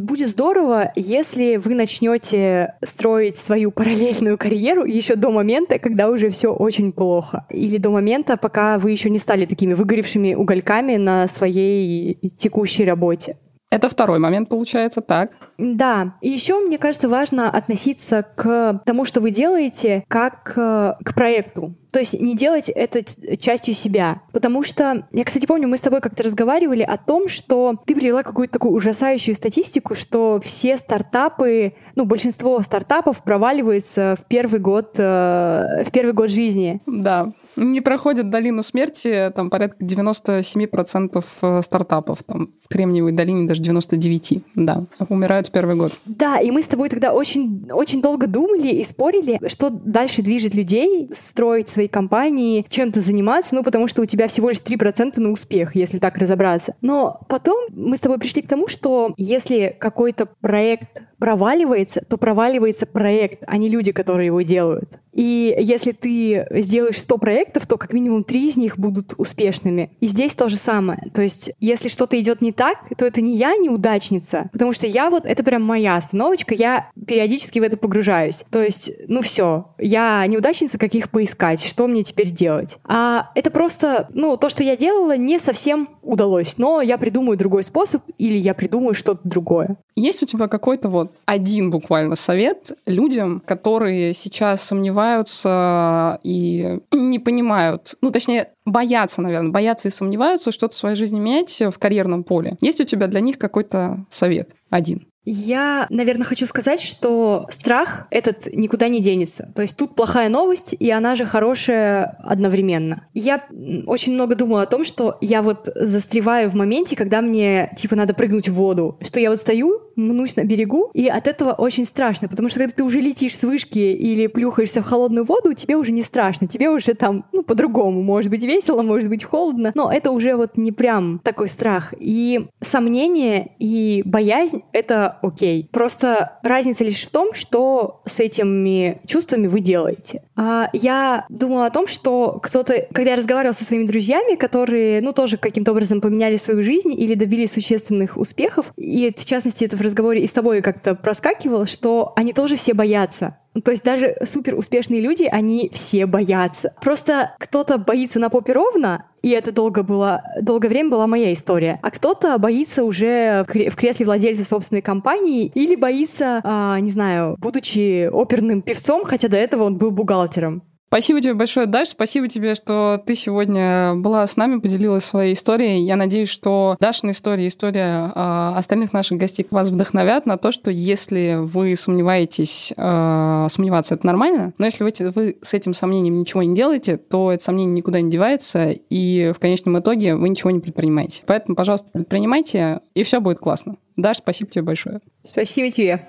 Будет здорово, если вы начнете строить свою параллельную карьеру еще до момента, когда уже все очень плохо. Или до момента, пока вы еще не стали такими выгоревшими угольками на своей текущей работе. Это второй момент, получается, так? Да. И еще, мне кажется, важно относиться к тому, что вы делаете, как э, к проекту. То есть не делать это частью себя. Потому что, я, кстати, помню, мы с тобой как-то разговаривали о том, что ты привела какую-то такую ужасающую статистику, что все стартапы, ну, большинство стартапов проваливается в первый год, э, в первый год жизни. Да, не проходят долину смерти, там порядка 97% э, стартапов, там в Кремниевой долине даже 99%, да, умирают в первый год. Да, и мы с тобой тогда очень, очень долго думали и спорили, что дальше движет людей строить свои компании, чем-то заниматься, ну, потому что у тебя всего лишь 3% на успех, если так разобраться. Но потом мы с тобой пришли к тому, что если какой-то проект проваливается, то проваливается проект, а не люди, которые его делают. И если ты сделаешь 100 проектов, то как минимум 3 из них будут успешными. И здесь то же самое. То есть, если что-то идет не так, то это не я неудачница, потому что я вот, это прям моя остановочка, я периодически в это погружаюсь. То есть, ну все, я неудачница, каких поискать, что мне теперь делать. А это просто, ну, то, что я делала, не совсем удалось, но я придумаю другой способ или я придумаю что-то другое. Есть у тебя какой-то вот один буквально совет людям, которые сейчас сомневаются и не понимают, ну, точнее, боятся, наверное, боятся и сомневаются что-то в своей жизни менять в карьерном поле. Есть у тебя для них какой-то совет один? Я, наверное, хочу сказать, что страх этот никуда не денется. То есть тут плохая новость, и она же хорошая одновременно. Я очень много думала о том, что я вот застреваю в моменте, когда мне, типа, надо прыгнуть в воду. Что я вот стою, мнусь на берегу, и от этого очень страшно, потому что когда ты уже летишь с вышки или плюхаешься в холодную воду, тебе уже не страшно, тебе уже там, ну, по-другому. Может быть весело, может быть холодно, но это уже вот не прям такой страх. И сомнение и боязнь — это окей. Просто разница лишь в том, что с этими чувствами вы делаете. А я думала о том, что кто-то, когда я разговаривала со своими друзьями, которые, ну, тоже каким-то образом поменяли свою жизнь или добились существенных успехов, и в частности это в разговоре и с тобой как-то проскакивало, что они тоже все боятся. То есть даже супер успешные люди, они все боятся. Просто кто-то боится на попе ровно, и это долго было, долгое время была моя история. А кто-то боится уже в кресле владельца собственной компании или боится, а, не знаю, будучи оперным певцом, хотя до этого он был бухгалтером. Спасибо тебе большое, Даш. Спасибо тебе, что ты сегодня была с нами, поделилась своей историей. Я надеюсь, что Дашина история, история э, остальных наших гостей вас вдохновят на то, что если вы сомневаетесь, э, сомневаться это нормально, но если вы, вы с этим сомнением ничего не делаете, то это сомнение никуда не девается, и в конечном итоге вы ничего не предпринимаете. Поэтому, пожалуйста, предпринимайте, и все будет классно. Даш, спасибо тебе большое. Спасибо тебе.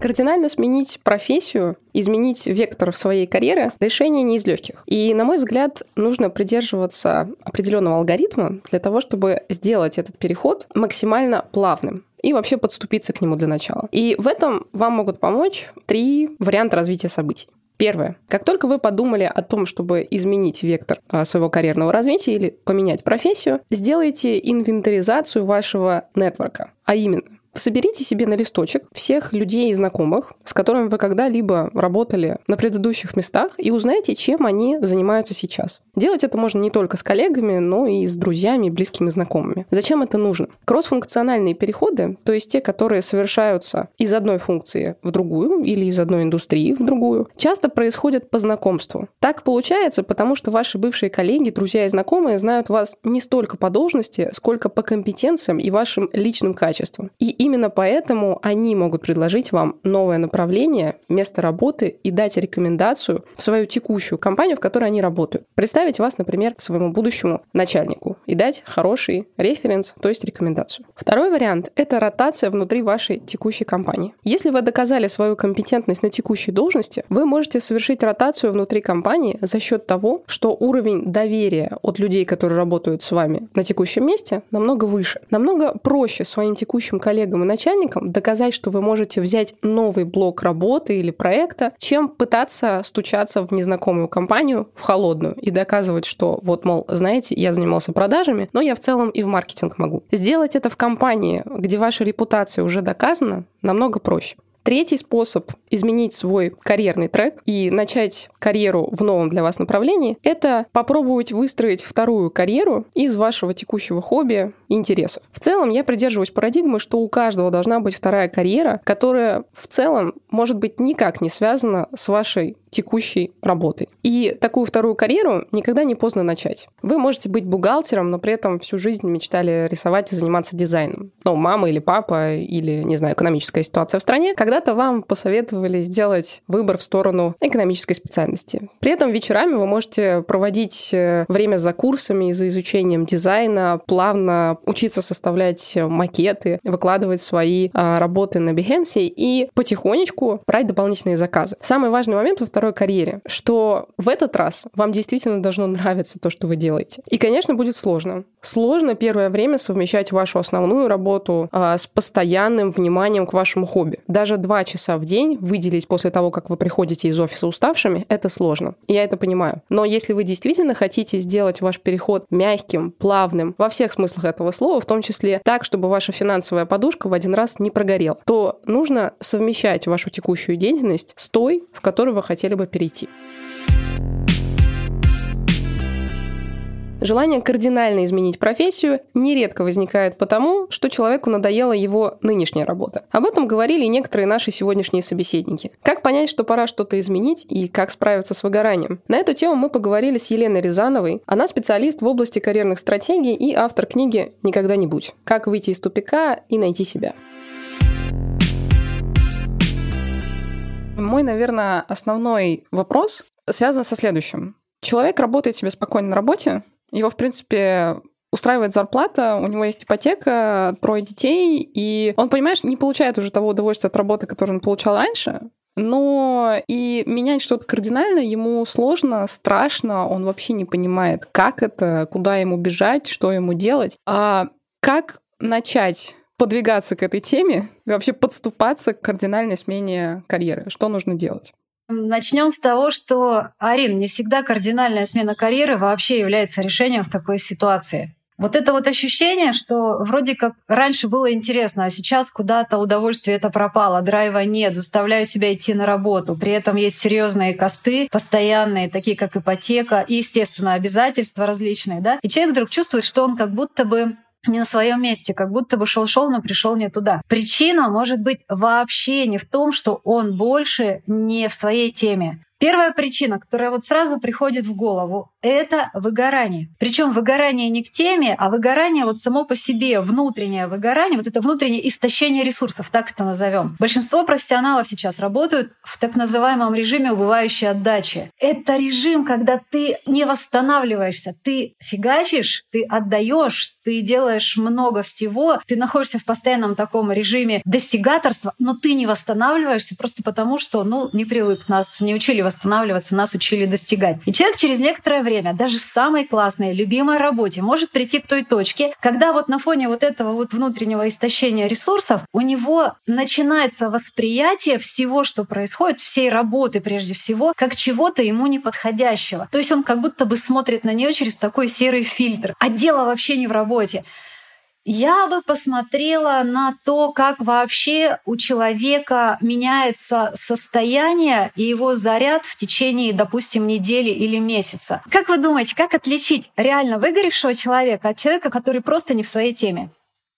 Кардинально сменить профессию, изменить вектор своей карьеры – решение не из легких. И, на мой взгляд, нужно придерживаться определенного алгоритма для того, чтобы сделать этот переход максимально плавным и вообще подступиться к нему для начала. И в этом вам могут помочь три варианта развития событий. Первое. Как только вы подумали о том, чтобы изменить вектор а, своего карьерного развития или поменять профессию, сделайте инвентаризацию вашего нетворка. А именно, Соберите себе на листочек всех людей и знакомых, с которыми вы когда-либо работали на предыдущих местах, и узнайте, чем они занимаются сейчас. Делать это можно не только с коллегами, но и с друзьями, близкими знакомыми. Зачем это нужно? Кроссфункциональные переходы, то есть те, которые совершаются из одной функции в другую или из одной индустрии в другую, часто происходят по знакомству. Так получается, потому что ваши бывшие коллеги, друзья и знакомые знают вас не столько по должности, сколько по компетенциям и вашим личным качествам. И Именно поэтому они могут предложить вам новое направление, место работы и дать рекомендацию в свою текущую компанию, в которой они работают. Представить вас, например, своему будущему начальнику и дать хороший референс, то есть рекомендацию. Второй вариант — это ротация внутри вашей текущей компании. Если вы доказали свою компетентность на текущей должности, вы можете совершить ротацию внутри компании за счет того, что уровень доверия от людей, которые работают с вами на текущем месте, намного выше. Намного проще своим текущим коллегам и начальникам доказать, что вы можете взять новый блок работы или проекта, чем пытаться стучаться в незнакомую компанию, в холодную, и доказывать, что вот, мол, знаете, я занимался продажами, но я в целом и в маркетинг могу. Сделать это в компании, где ваша репутация уже доказана, намного проще. Третий способ изменить свой карьерный трек и начать карьеру в новом для вас направлении – это попробовать выстроить вторую карьеру из вашего текущего хобби интересов. В целом я придерживаюсь парадигмы, что у каждого должна быть вторая карьера, которая в целом может быть никак не связана с вашей текущей работой. И такую вторую карьеру никогда не поздно начать. Вы можете быть бухгалтером, но при этом всю жизнь мечтали рисовать и заниматься дизайном. Ну, мама или папа, или, не знаю, экономическая ситуация в стране, когда-то вам посоветовали сделать выбор в сторону экономической специальности. При этом вечерами вы можете проводить э, время за курсами, за изучением дизайна, плавно учиться составлять макеты, выкладывать свои а, работы на Behance и потихонечку брать дополнительные заказы. Самый важный момент во второй карьере, что в этот раз вам действительно должно нравиться то, что вы делаете. И, конечно, будет сложно. Сложно первое время совмещать вашу основную работу а, с постоянным вниманием к вашему хобби. Даже два часа в день выделить после того, как вы приходите из офиса уставшими, это сложно. Я это понимаю. Но если вы действительно хотите сделать ваш переход мягким, плавным, во всех смыслах этого слова, в том числе так, чтобы ваша финансовая подушка в один раз не прогорела, то нужно совмещать вашу текущую деятельность с той, в которую вы хотели бы перейти. Желание кардинально изменить профессию нередко возникает потому, что человеку надоела его нынешняя работа. Об этом говорили некоторые наши сегодняшние собеседники. Как понять, что пора что-то изменить и как справиться с выгоранием? На эту тему мы поговорили с Еленой Рязановой. Она специалист в области карьерных стратегий и автор книги «Никогда не будь. Как выйти из тупика и найти себя». Мой, наверное, основной вопрос связан со следующим. Человек работает себе спокойно на работе, его, в принципе, устраивает зарплата, у него есть ипотека, трое детей, и он, понимаешь, не получает уже того удовольствия от работы, которое он получал раньше, но и менять что-то кардинально ему сложно, страшно, он вообще не понимает, как это, куда ему бежать, что ему делать. А как начать подвигаться к этой теме и вообще подступаться к кардинальной смене карьеры? Что нужно делать? Начнем с того, что, Арин, не всегда кардинальная смена карьеры вообще является решением в такой ситуации. Вот это вот ощущение, что вроде как раньше было интересно, а сейчас куда-то удовольствие это пропало, драйва нет, заставляю себя идти на работу. При этом есть серьезные косты, постоянные, такие как ипотека и, естественно, обязательства различные, да. И человек вдруг чувствует, что он как будто бы не на своем месте, как будто бы шел-шел, но пришел не туда. Причина может быть вообще не в том, что он больше не в своей теме. Первая причина, которая вот сразу приходит в голову, это выгорание. Причем выгорание не к теме, а выгорание вот само по себе, внутреннее выгорание, вот это внутреннее истощение ресурсов, так это назовем. Большинство профессионалов сейчас работают в так называемом режиме убывающей отдачи. Это режим, когда ты не восстанавливаешься, ты фигачишь, ты отдаешь, ты делаешь много всего, ты находишься в постоянном таком режиме достигаторства, но ты не восстанавливаешься просто потому, что, ну, не привык, нас не учили восстанавливаться, нас учили достигать. И человек через некоторое время даже в самой классной, любимой работе, может прийти к той точке, когда вот на фоне вот этого вот внутреннего истощения ресурсов у него начинается восприятие всего, что происходит, всей работы прежде всего, как чего-то ему неподходящего. То есть он как будто бы смотрит на нее через такой серый фильтр. А дело вообще не в работе. Я бы посмотрела на то, как вообще у человека меняется состояние и его заряд в течение, допустим, недели или месяца. Как вы думаете, как отличить реально выгоревшего человека от человека, который просто не в своей теме?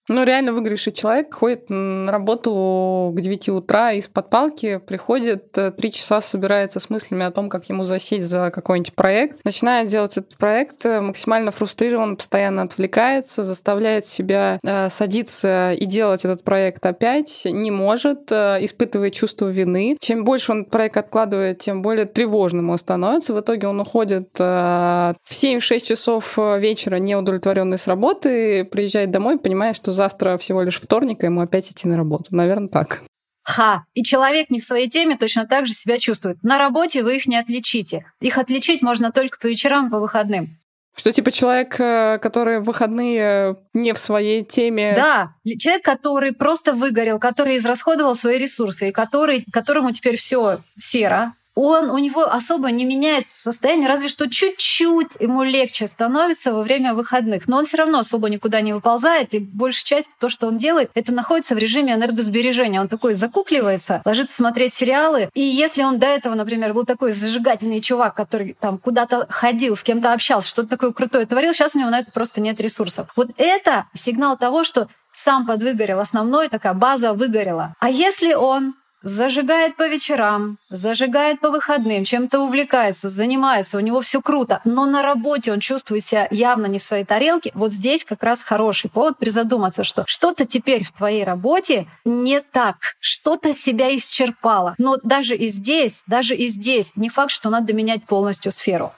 Ну, реально выигрышный человек ходит на работу к 9 утра из-под палки, приходит, э, три часа собирается с мыслями о том, как ему засесть за какой-нибудь проект, начинает делать этот проект, э, максимально фрустрирован, постоянно отвлекается, заставляет себя э, садиться и делать этот проект опять, не может, испытывает чувство вины. Чем больше он проект откладывает, тем более тревожным он становится. В итоге он уходит в 7-6 часов вечера неудовлетворенный с работы, приезжает домой, понимая, что завтра всего лишь вторник, и ему опять идти на работу. Наверное, так. Ха! И человек не в своей теме точно так же себя чувствует. На работе вы их не отличите. Их отличить можно только по вечерам, по выходным. Что типа человек, э, который в выходные не в своей теме. Да, человек, который просто выгорел, который израсходовал свои ресурсы, и который, которому теперь все серо, он, у него особо не меняется состояние, разве что чуть-чуть ему легче становится во время выходных. Но он все равно особо никуда не выползает, и большая часть то, что он делает, это находится в режиме энергосбережения. Он такой закукливается, ложится смотреть сериалы, и если он до этого, например, был такой зажигательный чувак, который там куда-то ходил, с кем-то общался, что-то такое крутое творил, сейчас у него на это просто нет ресурсов. Вот это сигнал того, что сам подвыгорел, основной такая база выгорела. А если он Зажигает по вечерам, зажигает по выходным, чем-то увлекается, занимается, у него все круто, но на работе он чувствует себя явно не в своей тарелке. Вот здесь как раз хороший повод призадуматься, что что-то теперь в твоей работе не так, что-то себя исчерпало. Но даже и здесь, даже и здесь не факт, что надо менять полностью сферу.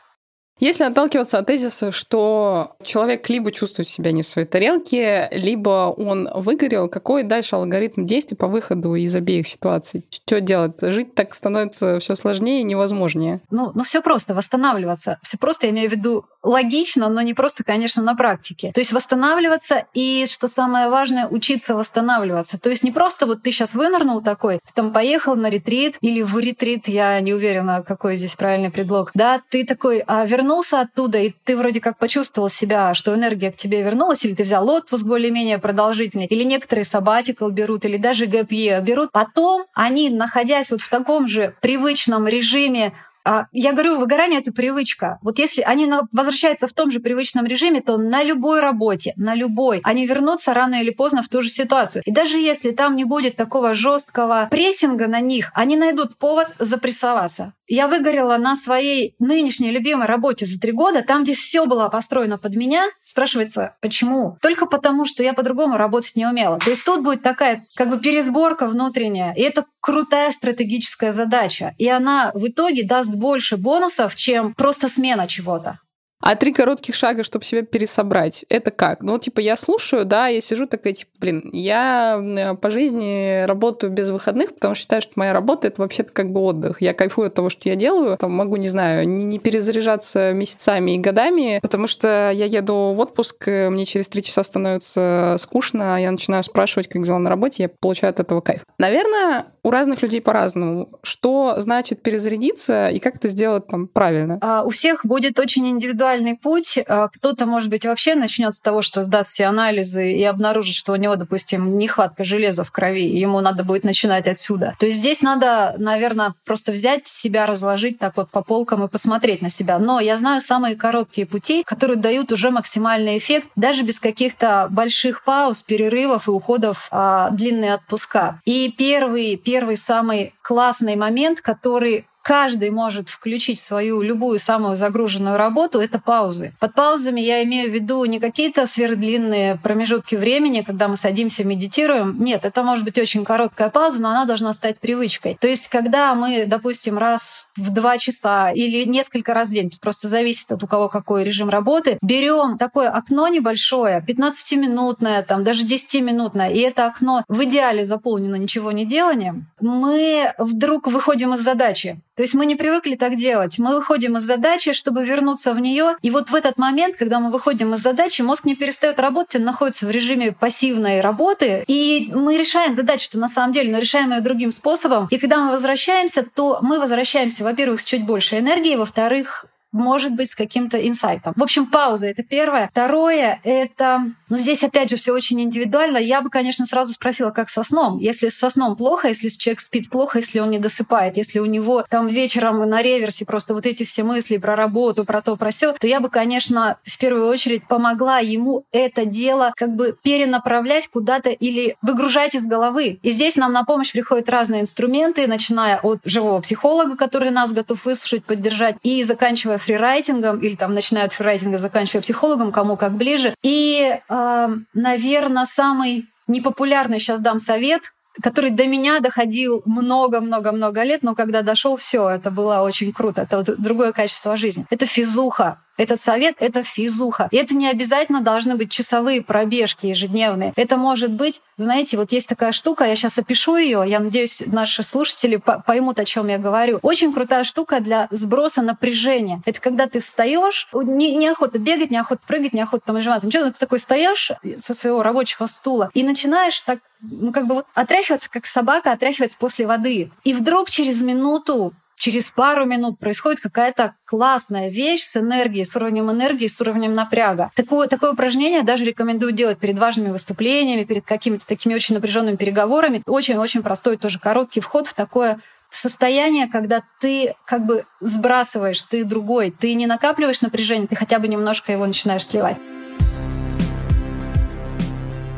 Если отталкиваться от тезиса, что человек либо чувствует себя не в своей тарелке, либо он выгорел, какой дальше алгоритм действий по выходу из обеих ситуаций? Что делать? Жить так становится все сложнее и невозможнее. Ну, ну все просто, восстанавливаться. Все просто, я имею в виду, логично, но не просто, конечно, на практике. То есть восстанавливаться и, что самое важное, учиться восстанавливаться. То есть не просто вот ты сейчас вынырнул такой, ты там поехал на ретрит или в ретрит, я не уверена, какой здесь правильный предлог. Да, ты такой, а вернулся вернулся оттуда, и ты вроде как почувствовал себя, что энергия к тебе вернулась, или ты взял отпуск более-менее продолжительный, или некоторые sabbatical берут, или даже гэпье берут. Потом они, находясь вот в таком же привычном режиме а, я говорю, выгорание — это привычка. Вот если они возвращаются в том же привычном режиме, то на любой работе, на любой, они вернутся рано или поздно в ту же ситуацию. И даже если там не будет такого жесткого прессинга на них, они найдут повод запрессоваться. Я выгорела на своей нынешней любимой работе за три года, там, где все было построено под меня. Спрашивается, почему? Только потому, что я по-другому работать не умела. То есть тут будет такая как бы пересборка внутренняя. И это крутая стратегическая задача. И она в итоге даст больше бонусов, чем просто смена чего-то. А три коротких шага, чтобы себя пересобрать, это как? Ну, типа, я слушаю, да, я сижу такая, типа, блин, я по жизни работаю без выходных, потому что считаю, что моя работа — это вообще-то как бы отдых. Я кайфую от того, что я делаю. Там могу, не знаю, не перезаряжаться месяцами и годами, потому что я еду в отпуск, мне через три часа становится скучно, а я начинаю спрашивать, как дела на работе, я получаю от этого кайф. Наверное, у разных людей по-разному. Что значит перезарядиться и как это сделать там правильно? А, у всех будет очень индивидуальный путь. А, кто-то, может быть, вообще начнет с того, что сдаст все анализы и обнаружит, что у него, допустим, нехватка железа в крови, и ему надо будет начинать отсюда. То есть здесь надо, наверное, просто взять себя, разложить так вот по полкам и посмотреть на себя. Но я знаю самые короткие пути, которые дают уже максимальный эффект, даже без каких-то больших пауз, перерывов и уходов а, длинные отпуска. И первый первый самый классный момент, который каждый может включить в свою любую самую загруженную работу, это паузы. Под паузами я имею в виду не какие-то сверхдлинные промежутки времени, когда мы садимся, медитируем. Нет, это может быть очень короткая пауза, но она должна стать привычкой. То есть, когда мы, допустим, раз в два часа или несколько раз в день, тут просто зависит от у кого какой режим работы, берем такое окно небольшое, 15-минутное, там, даже 10-минутное, и это окно в идеале заполнено ничего не деланием, мы вдруг выходим из задачи. То есть мы не привыкли так делать. Мы выходим из задачи, чтобы вернуться в нее. И вот в этот момент, когда мы выходим из задачи, мозг не перестает работать, он находится в режиме пассивной работы. И мы решаем задачу-то на самом деле, но решаем ее другим способом. И когда мы возвращаемся, то мы возвращаемся, во-первых, с чуть больше энергии, во-вторых, может быть, с каким-то инсайтом. В общем, пауза — это первое. Второе — это... Ну, здесь, опять же, все очень индивидуально. Я бы, конечно, сразу спросила, как со сном. Если со сном плохо, если человек спит плохо, если он не досыпает, если у него там вечером на реверсе просто вот эти все мысли про работу, про то, про все, то я бы, конечно, в первую очередь помогла ему это дело как бы перенаправлять куда-то или выгружать из головы. И здесь нам на помощь приходят разные инструменты, начиная от живого психолога, который нас готов выслушать, поддержать, и заканчивая фрирайтингом, или там начиная от фрирайтинга, заканчивая психологом, кому как ближе. И, э, наверное, самый непопулярный сейчас дам совет, который до меня доходил много-много-много лет, но когда дошел, все, это было очень круто. Это вот другое качество жизни. Это физуха. Этот совет — это физуха. И это не обязательно должны быть часовые пробежки ежедневные. Это может быть, знаете, вот есть такая штука, я сейчас опишу ее, я надеюсь, наши слушатели поймут, о чем я говорю. Очень крутая штука для сброса напряжения. Это когда ты встаешь, не, неохота бегать, неохота прыгать, неохота там отжиматься. Ничего, но ты такой стоишь со своего рабочего стула и начинаешь так ну, как бы вот отряхиваться, как собака отряхивается после воды. И вдруг через минуту через пару минут происходит какая-то классная вещь с энергией, с уровнем энергии, с уровнем напряга. Такое, такое упражнение даже рекомендую делать перед важными выступлениями, перед какими-то такими очень напряженными переговорами. Очень-очень простой, тоже короткий вход в такое состояние, когда ты как бы сбрасываешь, ты другой, ты не накапливаешь напряжение, ты хотя бы немножко его начинаешь сливать.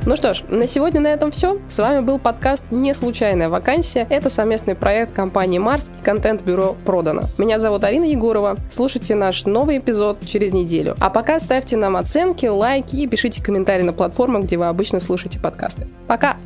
Ну что ж, на сегодня на этом все. С вами был подкаст «Не случайная вакансия». Это совместный проект компании «Марс» и контент-бюро «Продано». Меня зовут Арина Егорова. Слушайте наш новый эпизод через неделю. А пока ставьте нам оценки, лайки и пишите комментарии на платформах, где вы обычно слушаете подкасты. Пока!